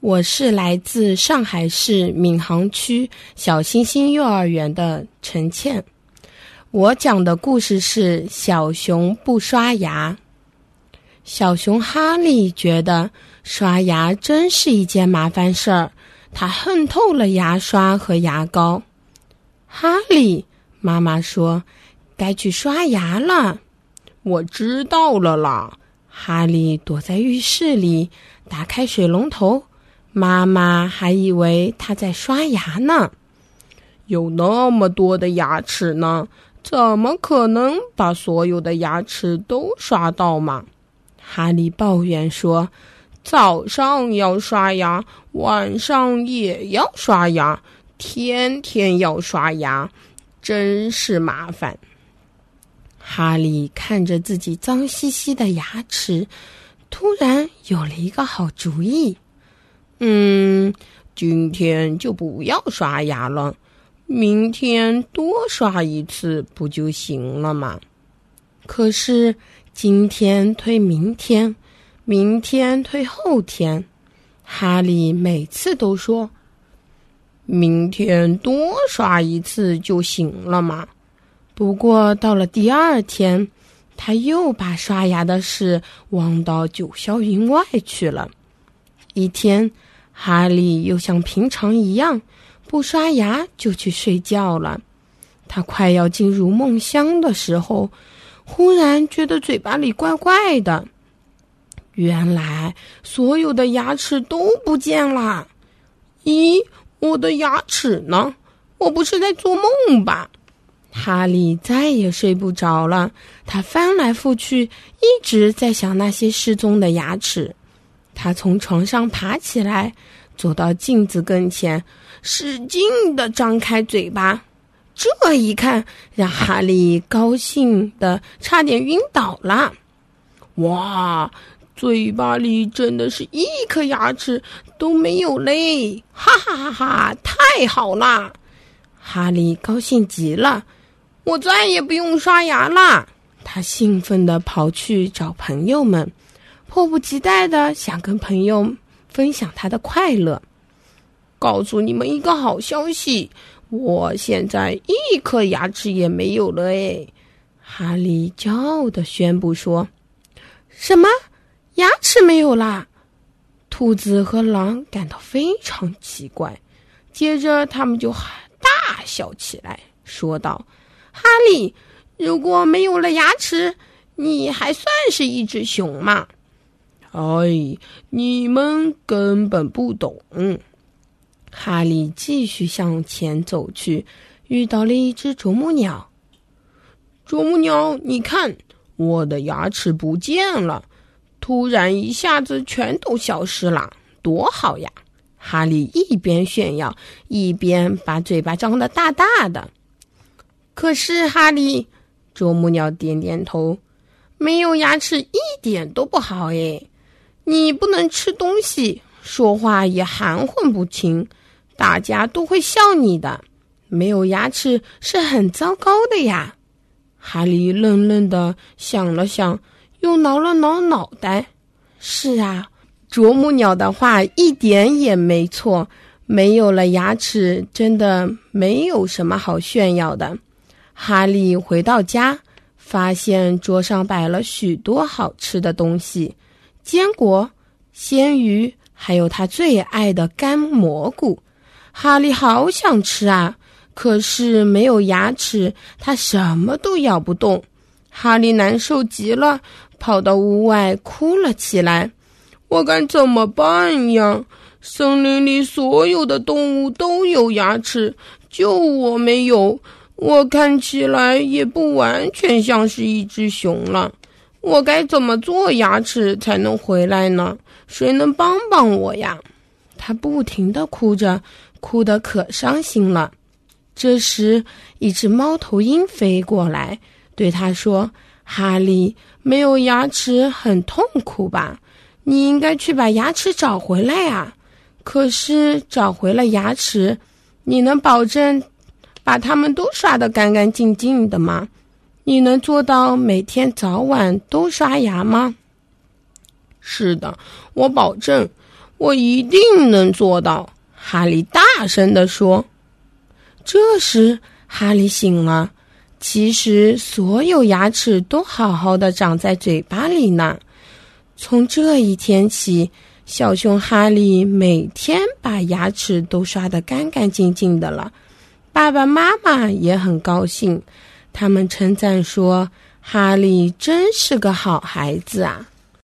我是来自上海市闵行区小星星幼儿园的陈倩。我讲的故事是小熊不刷牙。小熊哈利觉得刷牙真是一件麻烦事儿，他恨透了牙刷和牙膏。哈利，妈妈说，该去刷牙了。我知道了啦。哈利躲在浴室里，打开水龙头。妈妈还以为他在刷牙呢。有那么多的牙齿呢，怎么可能把所有的牙齿都刷到嘛？哈利抱怨说：“早上要刷牙，晚上也要刷牙，天天要刷牙，真是麻烦。”哈利看着自己脏兮兮的牙齿，突然有了一个好主意。嗯，今天就不要刷牙了，明天多刷一次不就行了吗？可是今天推明天，明天推后天，哈利每次都说：“明天多刷一次就行了嘛。”不过到了第二天，他又把刷牙的事忘到九霄云外去了。一天。哈利又像平常一样，不刷牙就去睡觉了。他快要进入梦乡的时候，忽然觉得嘴巴里怪怪的。原来所有的牙齿都不见了。咦，我的牙齿呢？我不是在做梦吧？哈利再也睡不着了。他翻来覆去，一直在想那些失踪的牙齿。他从床上爬起来，走到镜子跟前，使劲的张开嘴巴。这一看，让哈利高兴的差点晕倒了。哇，嘴巴里真的是一颗牙齿都没有嘞！哈哈哈哈，太好啦！哈利高兴极了，我再也不用刷牙啦！他兴奋地跑去找朋友们。迫不及待的想跟朋友分享他的快乐，告诉你们一个好消息，我现在一颗牙齿也没有了哎！哈利骄傲的宣布说：“什么？牙齿没有啦？”兔子和狼感到非常奇怪，接着他们就大笑起来，说道：“哈利，如果没有了牙齿，你还算是一只熊吗？”哎，你们根本不懂。哈利继续向前走去，遇到了一只啄木鸟。啄木鸟，你看，我的牙齿不见了，突然一下子全都消失了，多好呀！哈利一边炫耀，一边把嘴巴张得大大的。可是，哈利，啄木鸟点点头，没有牙齿一点都不好诶。你不能吃东西，说话也含混不清，大家都会笑你的。没有牙齿是很糟糕的呀。哈利愣愣的想了想，又挠了挠脑袋。是啊，啄木鸟的话一点也没错。没有了牙齿，真的没有什么好炫耀的。哈利回到家，发现桌上摆了许多好吃的东西。坚果、鲜鱼，还有他最爱的干蘑菇，哈利好想吃啊！可是没有牙齿，他什么都咬不动。哈利难受极了，跑到屋外哭了起来。我该怎么办呀？森林里所有的动物都有牙齿，就我没有。我看起来也不完全像是一只熊了。我该怎么做牙齿才能回来呢？谁能帮帮我呀？他不停的哭着，哭得可伤心了。这时，一只猫头鹰飞过来，对他说：“哈利，没有牙齿很痛苦吧？你应该去把牙齿找回来呀。可是找回了牙齿，你能保证把它们都刷得干干净净的吗？”你能做到每天早晚都刷牙吗？是的，我保证。我一定能做到。”哈利大声地说。这时，哈利醒了。其实，所有牙齿都好好的长在嘴巴里呢。从这一天起，小熊哈利每天把牙齿都刷得干干净净的了。爸爸妈妈也很高兴，他们称赞说：“哈利真是个好孩子啊。”